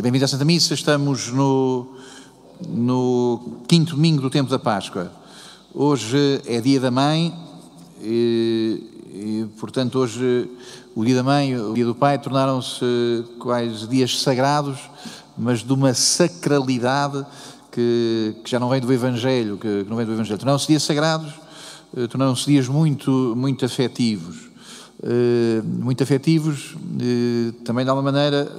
Bem-vindo à Santa Missa, estamos no, no quinto domingo do tempo da Páscoa. Hoje é dia da mãe e, e, portanto, hoje o dia da mãe e o dia do pai tornaram-se quais dias sagrados, mas de uma sacralidade que, que já não vem do Evangelho, que, que não vem do Evangelho. Tornaram-se dias sagrados, eh, tornaram-se dias muito, muito afetivos. Uh, muito afetivos, uh, também de alguma maneira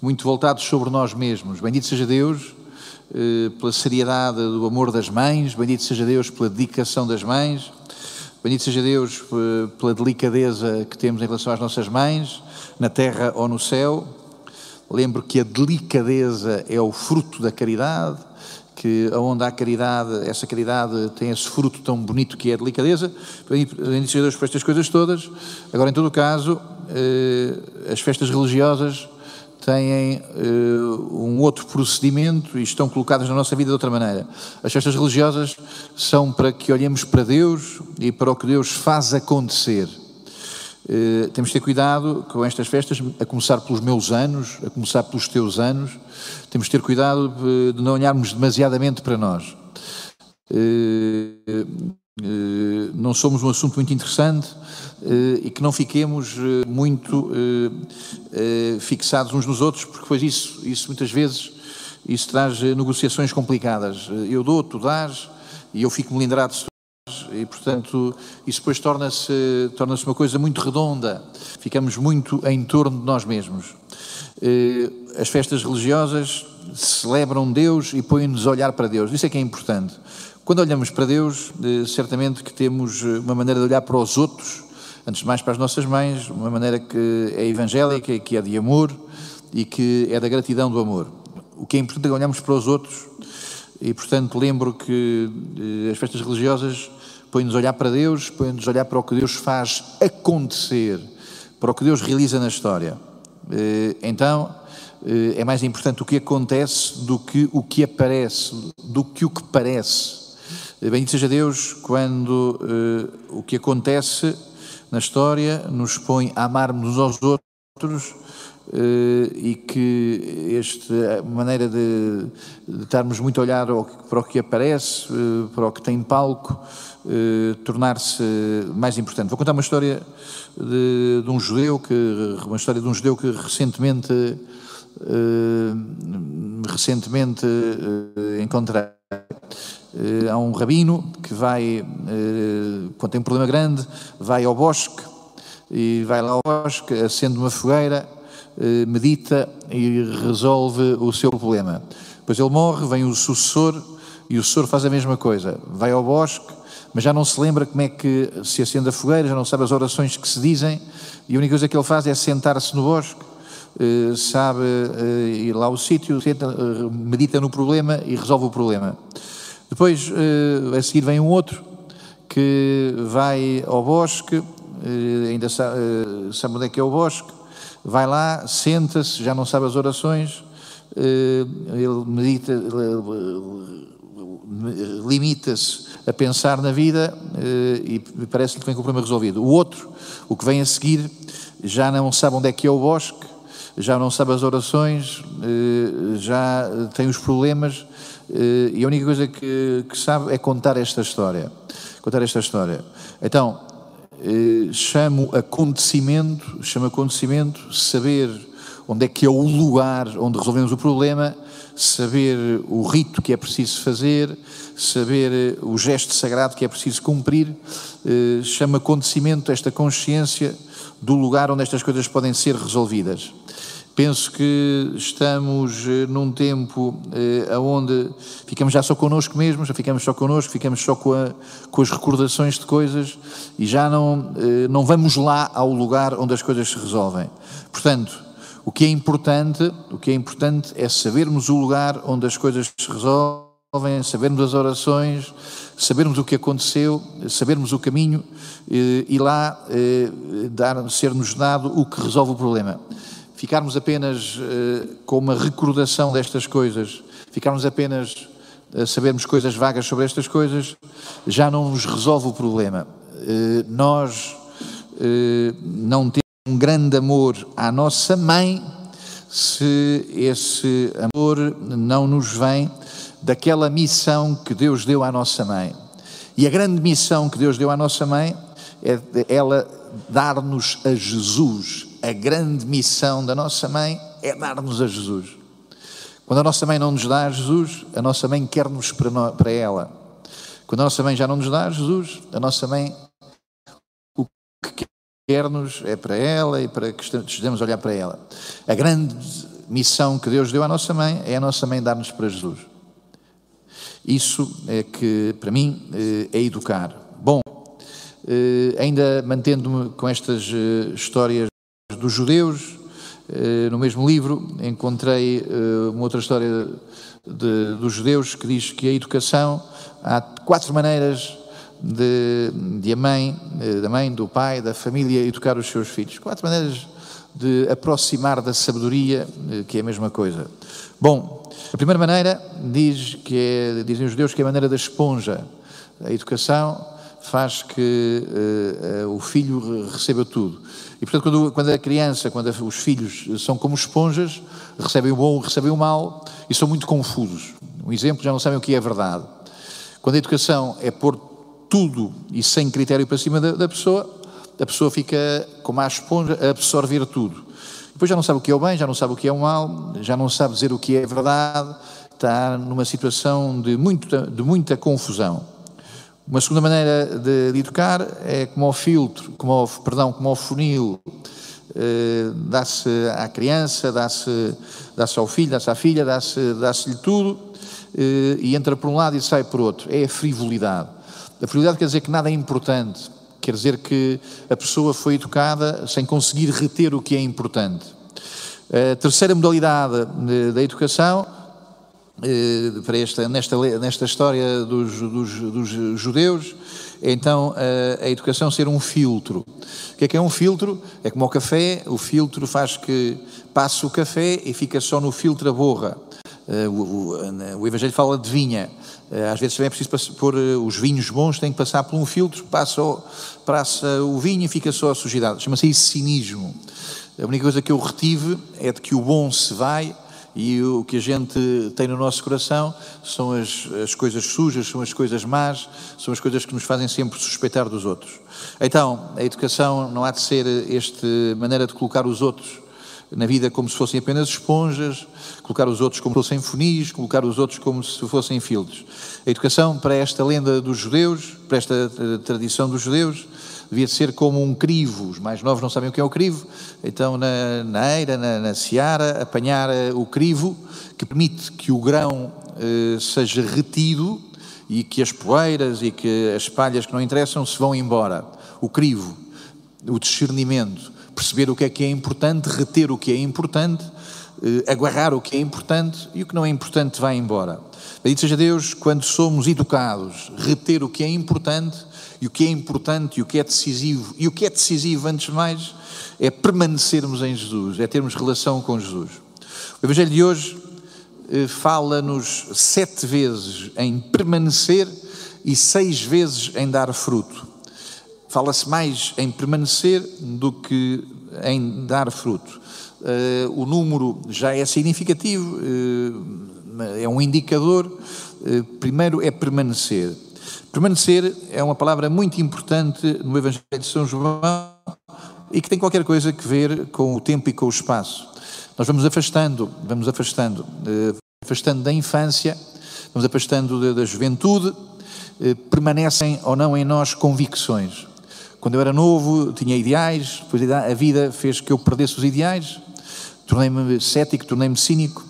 muito voltados sobre nós mesmos. Bendito seja Deus pela seriedade do amor das mães, bendito seja Deus pela dedicação das mães, bendito seja Deus pela delicadeza que temos em relação às nossas mães, na terra ou no céu. Lembro que a delicadeza é o fruto da caridade, que onde há caridade, essa caridade tem esse fruto tão bonito que é a delicadeza. Bendito seja Deus por estas coisas todas. Agora, em todo caso, as festas religiosas têm uh, um outro procedimento e estão colocadas na nossa vida de outra maneira. As festas religiosas são para que olhemos para Deus e para o que Deus faz acontecer. Uh, temos de ter cuidado com estas festas, a começar pelos meus anos, a começar pelos teus anos. Temos de ter cuidado de não olharmos demasiadamente para nós. Uh, não somos um assunto muito interessante e que não fiquemos muito fixados uns nos outros, porque depois isso, isso muitas vezes isso traz negociações complicadas. Eu dou, tu dás, e eu fico melindrado se tu dás, e portanto isso depois torna-se torna uma coisa muito redonda, ficamos muito em torno de nós mesmos. As festas religiosas celebram Deus e põem-nos a olhar para Deus, isso é que é importante. Quando olhamos para Deus, certamente que temos uma maneira de olhar para os outros, antes de mais para as nossas mães, uma maneira que é evangélica, que é de amor e que é da gratidão do amor. O que é importante é olharmos para os outros e, portanto, lembro que as festas religiosas põem-nos a olhar para Deus, põem-nos a olhar para o que Deus faz acontecer, para o que Deus realiza na história. Então, é mais importante o que acontece do que o que aparece, do que o que parece. Bendito seja Deus quando uh, o que acontece na história nos põe a amarmos uns aos outros uh, e que esta maneira de, de estarmos muito a olhar para o que aparece, uh, para o que tem palco, tornar-se mais importante. Vou contar uma história de, de, um judeu que uma história de um judeu que recentemente recentemente encontrei há um rabino que vai, eh, quando tem um problema grande, vai ao bosque e vai lá ao bosque, acende uma fogueira, eh, medita e resolve o seu problema. Depois ele morre, vem o sucessor e o sucessor faz a mesma coisa. Vai ao bosque, mas já não se lembra como é que se acende a fogueira, já não sabe as orações que se dizem e a única coisa que ele faz é sentar-se no bosque, eh, sabe ir lá ao sítio, medita no problema e resolve o problema. Depois, uh, a seguir, vem um outro que vai ao bosque, uh, ainda sabe, uh, sabe onde é que é o bosque, vai lá, senta-se, já não sabe as orações, ele medita, limita-se a pensar na vida e parece-lhe que vem com o problema resolvido. O outro, o que vem a seguir, já não sabe onde é que é o bosque, já não sabe as orações, já tem os problemas eh, e a única coisa que, que sabe é contar esta história. Contar esta história. Então, eh, chamo acontecimento, chamo acontecimento, saber onde é que é o lugar onde resolvemos o problema, saber o rito que é preciso fazer, saber eh, o gesto sagrado que é preciso cumprir, chama acontecimento esta consciência do lugar onde estas coisas podem ser resolvidas. Penso que estamos eh, num tempo eh, onde ficamos já só connosco mesmos, já ficamos só connosco, ficamos só com, a, com as recordações de coisas e já não, eh, não vamos lá ao lugar onde as coisas se resolvem. Portanto, o que é importante, o que é importante é sabermos o lugar onde as coisas se resolvem, sabermos as orações, sabermos o que aconteceu, sabermos o caminho eh, e lá eh, dar, ser-nos dado o que resolve o problema ficarmos apenas uh, com uma recordação destas coisas, ficarmos apenas a sabermos coisas vagas sobre estas coisas, já não nos resolve o problema. Uh, nós uh, não temos um grande amor à nossa mãe se esse amor não nos vem daquela missão que Deus deu à nossa mãe. E a grande missão que Deus deu à nossa mãe é ela dar-nos a Jesus. A grande missão da nossa mãe é dar-nos a Jesus. Quando a nossa mãe não nos dá a Jesus, a nossa mãe quer-nos para, ela. Quando a nossa mãe já não nos dá a Jesus, a nossa mãe o que quer-nos é para ela e para que estejamos a olhar para ela. A grande missão que Deus deu à nossa mãe é a nossa mãe dar-nos para Jesus. Isso é que, para mim, eh, é educar. Bom, eh, ainda mantendo-me com estas eh, histórias dos judeus, no mesmo livro encontrei uma outra história de, dos judeus que diz que a educação, há quatro maneiras de, de a mãe, da mãe, do pai, da família educar os seus filhos. Quatro maneiras de aproximar da sabedoria, que é a mesma coisa. Bom, a primeira maneira diz que é, dizem os judeus que é a maneira da esponja. A educação faz que uh, o filho receba tudo. E portanto, quando, quando a criança, quando os filhos são como esponjas, recebem o bom, recebem o mal e são muito confusos. Um exemplo, já não sabem o que é verdade. Quando a educação é pôr tudo e sem critério para cima da, da pessoa, a pessoa fica como a esponja a absorver tudo. Depois já não sabe o que é o bem, já não sabe o que é o mal, já não sabe dizer o que é verdade, está numa situação de muita, de muita confusão. Uma segunda maneira de, de educar é como ao filtro, como ao, perdão, como ao funil, eh, dá-se à criança, dá-se dá ao filho, dá-se à filha, dá-se dá-se-lhe tudo eh, e entra por um lado e sai por outro. É a frivolidade. A frivolidade quer dizer que nada é importante, Quer dizer que a pessoa foi educada sem conseguir reter o que é importante. A terceira modalidade da educação, eh, para esta, nesta, nesta história dos, dos, dos judeus, então a, a, educação ser um filtro. O que é que é um filtro? É como o café, o filtro faz que passe o café e fica só no filtro a borra. Eh, o, o, o Evangelho fala de vinha. Eh, às vezes também é preciso pôr eh, os vinhos bons, têm que passar por um filtro, passa passa o vinho e fica só a sujidade. Chama-se isso cinismo. A única coisa que eu retive é de que o bom se vai e o que a gente tem no nosso coração são as, as coisas sujas, são as coisas más, são as coisas que nos fazem sempre suspeitar dos outros. Então, a educação não há de ser esta maneira de colocar os outros na vida como se fossem apenas esponjas, colocar os outros como se fossem funis, colocar os outros como se fossem filtros. A educação para esta lenda dos judeus, para esta eh, tradição dos judeus, devia ser como um crivo. Os mais novos não sabem o que é o crivo, então na, na eira, na, na seara, apanhar eh, o crivo que permite que o grão eh, seja retido e que as poeiras e que as palhas que não interessam se vão embora. O crivo, o discernimento perceber o que é que é importante, reter o que é importante, eh, o que é importante e o que não é importante vai embora. Bendito seja Deus quando somos educados, reter o que é importante e o que é importante e o que é decisivo. E o que é decisivo, antes de mais, é permanecermos em Jesus, é termos relação com Jesus. O Evangelho de hoje eh, fala-nos sete vezes em permanecer e seis vezes em dar fruto. Fala-se mais em permanecer do que em dar fruto. Uh, o número já é significativo, uh, é um indicador. Primeiro é permanecer. Permanecer é uma palavra muito importante no Evangelho de São João e que tem qualquer coisa a ver com o tempo e com o espaço. Nós vamos afastando, vamos afastando, afastando da infância, vamos afastando da juventude, permanecem ou não em nós convicções. Quando eu era novo, tinha ideais, depois a vida fez que eu perdesse os ideais, tornei-me cético, tornei-me cínico.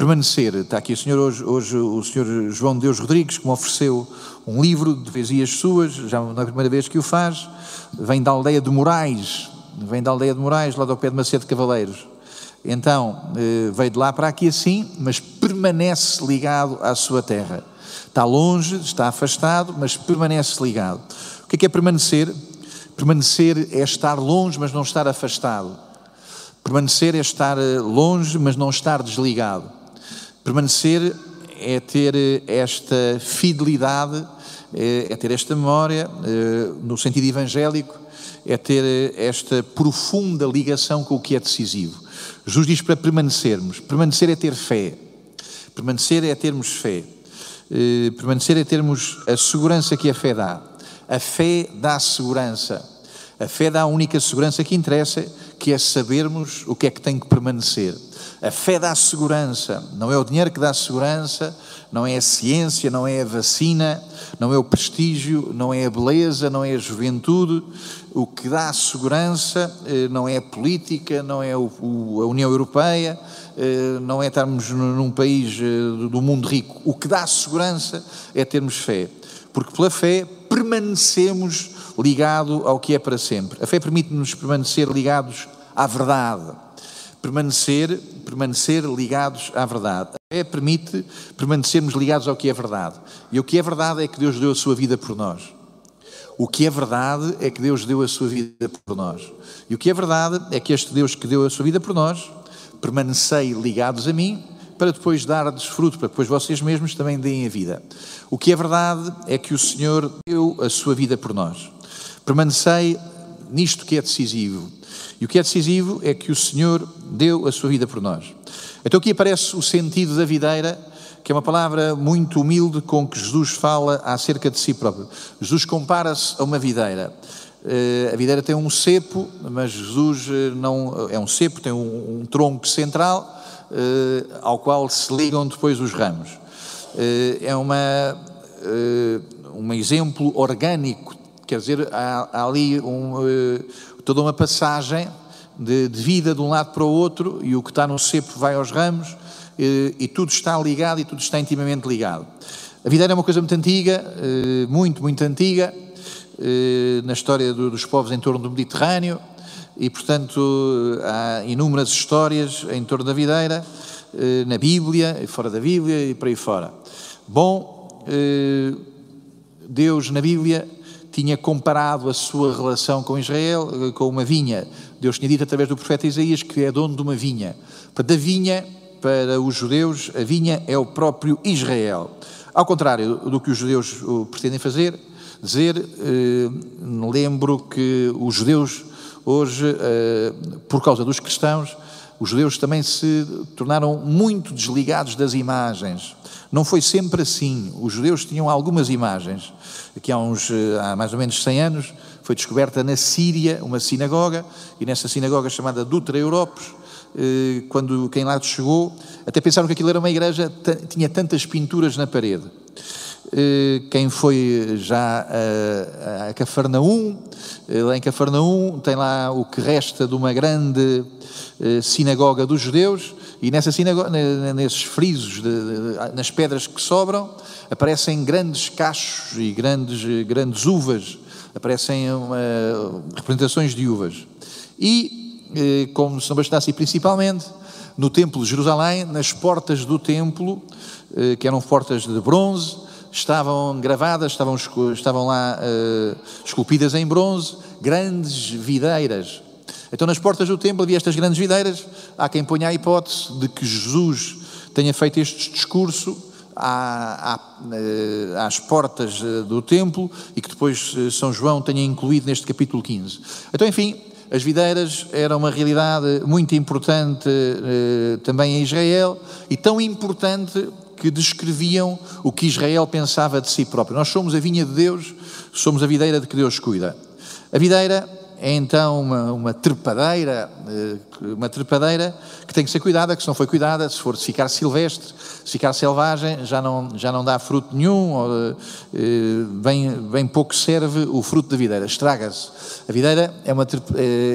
Permanecer, está aqui o senhor hoje, hoje o senhor João Deus Rodrigues, que me ofereceu um livro de poesias suas, já não é a primeira vez que o faz, vem da aldeia de Moraes, vem da aldeia de Moraes, lá do pé de Macedo Cavaleiros. Então, eh, veio de lá para aqui assim, mas permanece ligado à sua terra. Está longe, está afastado, mas permanece ligado. O que é, que é permanecer? Permanecer é estar longe, mas não estar afastado. Permanecer é estar eh, longe, mas não estar desligado. Permanecer é ter eh, esta fidelidade, é, é ter esta memória, no sentido evangélico, é ter esta profunda ligação com o que é decisivo. Jesus diz para permanecermos. Permanecer é ter fé. Permanecer é termos fé. Eh, permanecer é termos a segurança que a fé dá. A fé dá segurança. A fé dá a única segurança que interessa, que é sabermos o que é que tem que permanecer. A fé dá segurança, não é o dinheiro que dá segurança, não é a ciência, não é a vacina, não é o prestígio, não é a beleza, não é a juventude. O que dá segurança eh, não é a política, não é a União Europeia, eh, não é estarmos num país eh, do mundo rico. O que dá segurança é termos fé, porque pela fé permanecemos ligado ao que é para sempre. A fé permite-nos permanecer ligados à verdade, permanecer, permanecer ligados à verdade. A fé permite permanecermos ligados ao que é verdade. E o que é verdade é que Deus deu a sua vida por nós. O que é verdade é que Deus deu a sua vida por nós. E o que é verdade é que este Deus que deu a sua vida por nós, permanecei ligados a mim, para depois dar-lhes fruto, para depois vocês mesmos também deem a vida. O que é verdade é que o Senhor deu a sua vida por nós. Permanecei nisto que é decisivo. E o que é decisivo é que o Senhor deu a sua vida por nós. Então aqui aparece o sentido da videira, que é uma palavra muito humilde com que Jesus fala acerca de si próprio. Jesus compara-se a uma videira. Uh, a videira tem um cepo, mas Jesus eh, não é um cepo, tem um, um tronco central uh, ao qual se ligam depois os ramos. É uma, um exemplo orgânico Quer dizer, há, há ali um, uh, toda uma passagem de, de, vida de um lado para o outro e o que está no cepo vai aos ramos uh, e tudo está ligado e tudo está intimamente ligado. A videira é uma coisa muito antiga, uh, muito, muito antiga, na história do, dos povos em torno do Mediterrâneo e, portanto, há inúmeras histórias em torno da videira, na Bíblia e fora da Bíblia e por aí fora. Bom, Deus na Bíblia tinha comparado a sua relação com Israel eh, com uma vinha. Deus tinha dito através do profeta Isaías que é dono de uma vinha. Da vinha, para os judeus, a vinha é o próprio Israel. Ao contrário do que os judeus pretendem fazer, dizer, eh, lembro que os judeus hoje, eh, por causa dos cristãos, os judeus também se tornaram muito desligados das imagens. Não foi sempre assim. Os judeus tinham algumas imagens. Aqui há, uns, eh, há mais ou menos 100 anos foi descoberta na Síria uma sinagoga, e nessa sinagoga chamada Dutra Europos, eh, quando quem lá chegou, até pensaram que aquilo era uma igreja, tinha tantas pinturas na parede. Eh, quem foi já a, a Cafarnaum, lá em Cafarnaum, tem lá o que resta de uma grande sinagoga dos judeus, e nessa sinagoga, nesses frisos, nas pedras que sobram, aparecem grandes cachos e grandes, grandes uvas, aparecem uma, representações de uvas. E, eh, como se não bastasse, principalmente no Templo de Jerusalém, nas portas do templo, eh, que eram portas de bronze, estavam gravadas, estavam, estavam lá eh, esculpidas em bronze, grandes videiras então, nas portas do templo havia estas grandes videiras. Há quem ponha a hipótese de que Jesus tenha feito este discurso eh, às portas eh, do templo e que depois eh, São João tenha incluído neste capítulo 15. Então, enfim, as videiras eram uma realidade muito importante também em Israel e tão importante que descreviam o que Israel pensava de si próprio. Nós somos a vinha de Deus, somos a videira de que Deus cuida. A videira é então uma, uma trepadeira, eh, uma trepadeira que tem que ser cuidada, que se não foi cuidada, se for ficar silvestre, se ficar selvagem, já não, já não dá fruto nenhum, ou, eh, bem, bem pouco serve o fruto da videira, estraga-se. A videira é, uma,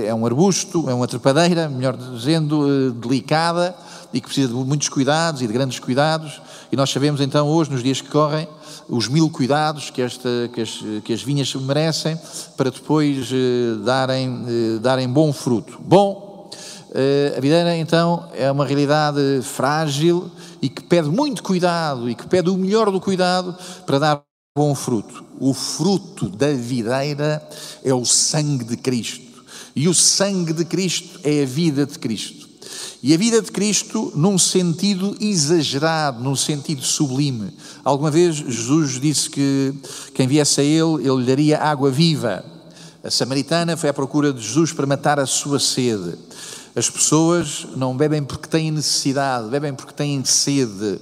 é, um arbusto, é uma trepadeira, melhor dizendo, eh, delicada, e que precisa de muitos cuidados e de grandes cuidados, e nós sabemos então hoje, nos dias que correm, os mil cuidados que, esta, que, as, que as vinhas merecem para depois eh, darem, eh, darem bom fruto. Bom, eh, a videira então é uma realidade frágil e que pede muito cuidado e que pede o melhor do cuidado para dar bom fruto. O fruto da videira é o sangue de Cristo. E o sangue de Cristo é a vida de Cristo. E a vida de Cristo num sentido exagerado, num sentido sublime. Alguma vez Jesus disse que quem viesse a Ele, Ele lhe daria água viva. A samaritana foi à procura de Jesus para matar a sua sede. As pessoas não bebem porque têm necessidade, bebem porque têm sede.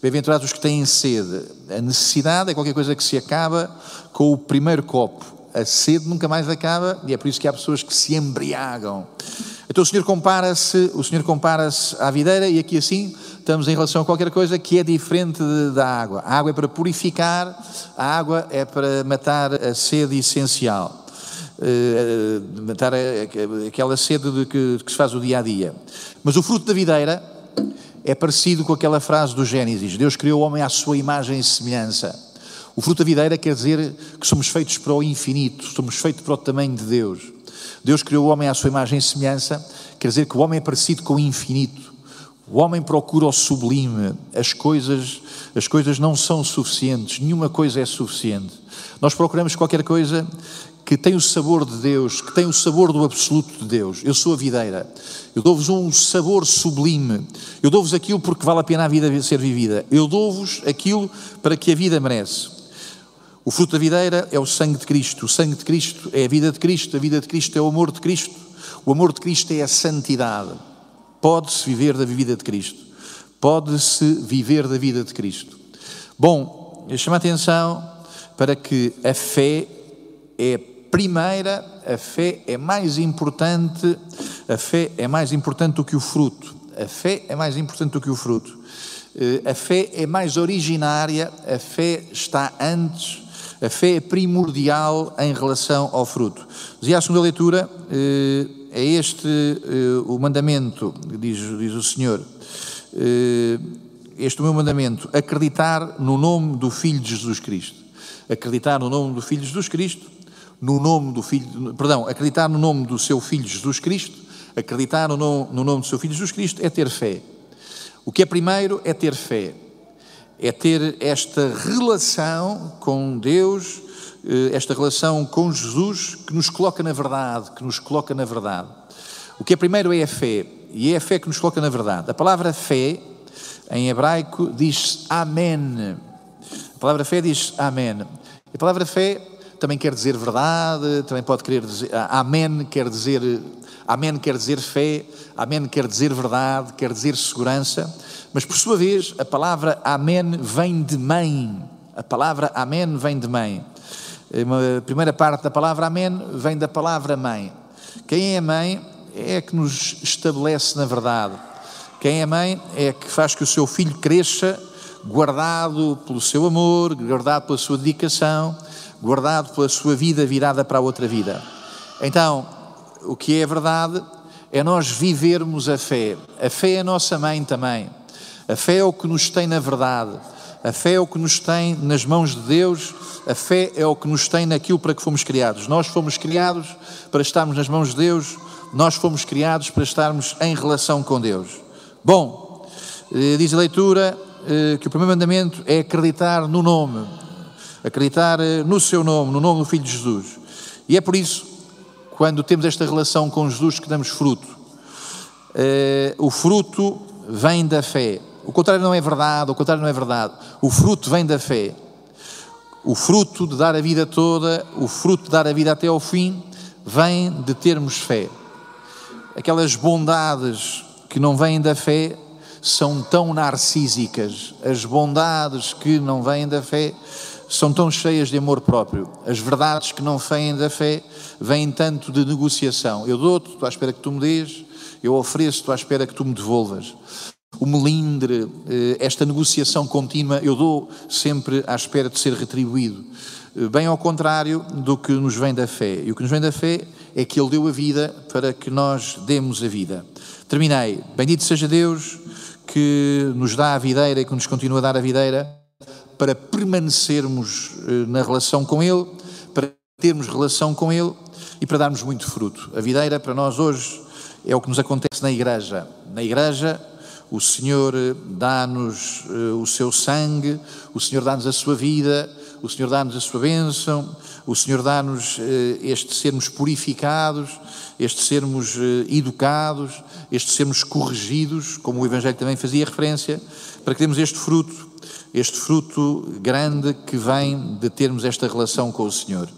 Bem-aventurados os que têm sede. A necessidade é qualquer coisa que se acaba com o primeiro copo. A sede nunca mais acaba e é por isso que há pessoas que se embriagam. Então o Senhor compara-se, o Senhor compara-se à videira e aqui assim estamos em relação a qualquer coisa que é diferente de, da água. A água é para purificar, a água é para matar a sede essencial. Uh, matar aquela sede de que, que se faz o dia a dia. Mas o fruto da videira é parecido com aquela frase do Gênesis: Deus criou o homem à sua imagem e semelhança. O fruto da videira quer dizer que somos feitos para o infinito, somos feitos para o tamanho de Deus. Deus criou o homem à sua imagem e semelhança, quer dizer que o homem é parecido com o infinito. O homem procura o sublime, as coisas, as coisas não são suficientes, nenhuma coisa é suficiente. Nós procuramos qualquer coisa que tem o sabor de Deus, que tem o sabor do absoluto de Deus. Eu sou a videira. Eu dou-vos um sabor sublime. Eu dou-vos aquilo porque vale a pena a vida ser vivida. Eu dou-vos aquilo para que a vida merece. O fruto da videira é o sangue de Cristo. O sangue de Cristo é a vida de Cristo. A vida de Cristo é o amor de Cristo. O amor de Cristo é a santidade. Pode-se viver da vida de Cristo. Pode-se viver da vida de Cristo. Bom, eu chamo a atenção para que a fé é primeira, a fé é mais importante, a fé é mais importante do que o fruto. A fé é mais importante do que o fruto. Eh, a fé é mais originária, a fé está antes, a fé é primordial em relação ao fruto. Dizia a segunda leitura, eh, é este eh, o mandamento, diz, diz o Senhor, eh, este é o meu mandamento, acreditar no nome do Filho de Jesus Cristo. Acreditar no nome do Filho de Jesus Cristo, no nome do Filho, perdão, acreditar no nome do seu Filho Jesus Cristo, acreditar no nome, no nome do seu Filho Jesus Cristo é ter fé. O que é primeiro é ter fé, é ter esta relação com Deus, eh, esta relação com Jesus que nos coloca na verdade, que nos coloca na verdade. O que é primeiro é a fé, e é a fé que nos coloca na verdade. A palavra fé, em hebraico, diz amém. A palavra fé diz amém. A palavra fé também quer dizer verdade, também pode querer dizer amém, quer dizer amém quer dizer fé, amém quer dizer verdade, quer dizer segurança, mas por sua vez a palavra amém vem de mãe. A palavra amém vem de mãe. A primeira parte da palavra amém vem da palavra mãe. Quem é mãe é que nos estabelece na verdade. Quem é mãe é que faz que o seu filho cresça guardado pelo seu amor, guardado pela sua dedicação, guardado pela sua vida virada para a outra vida. Então, o que é verdade é nós vivermos a fé. A fé é a nossa mãe também. A fé é o que nos tem na verdade. A fé é o que nos tem nas mãos de Deus, a fé é o que nos tem naquilo para que fomos criados. Nós fomos criados para estarmos nas mãos de Deus, nós fomos criados para estarmos em relação com Deus. Bom, eh, diz a leitura eh, que o primeiro mandamento é acreditar no nome, acreditar eh, no seu nome, no nome do Filho de Jesus. E é por isso, quando temos esta relação com Jesus, que damos fruto. O fruto vem da fé. O contrário não é verdade, o contrário não é verdade. O fruto vem da fé. O fruto de dar a vida toda, o fruto de dar a vida até ao fim, vem de termos fé. Aquelas bondades que não vêm da fé são tão narcísicas. As bondades que não vêm da fé são tão cheias de amor próprio. As verdades que não vêm da fé vêm tanto de negociação. Eu dou-te, estou à espera que tu me dês, eu ofereço, estou à espera que tu me devolvas o melindre, eh, esta negociação contínua, eu dou sempre à espera de ser retribuído. Eh, bem ao contrário do que nos vem da fé. E o que nos vem da fé é que Ele deu a vida para que nós demos a vida. Terminei. Bendito seja Deus que nos dá a videira e que nos continua a dar a videira para permanecermos eh, na relação com Ele, para termos relação com Ele e para darmos muito fruto. A videira para nós hoje é o que nos acontece na igreja. Na igreja o Senhor eh, dá-nos uh, o seu sangue, o Senhor dá-nos a sua vida, o Senhor dá-nos a sua bênção, o Senhor dá-nos este sermos purificados, este sermos educados, este sermos corrigidos, como o Evangelho também fazia referência, para que temos este fruto, este fruto grande que vem de termos esta relação com o Senhor.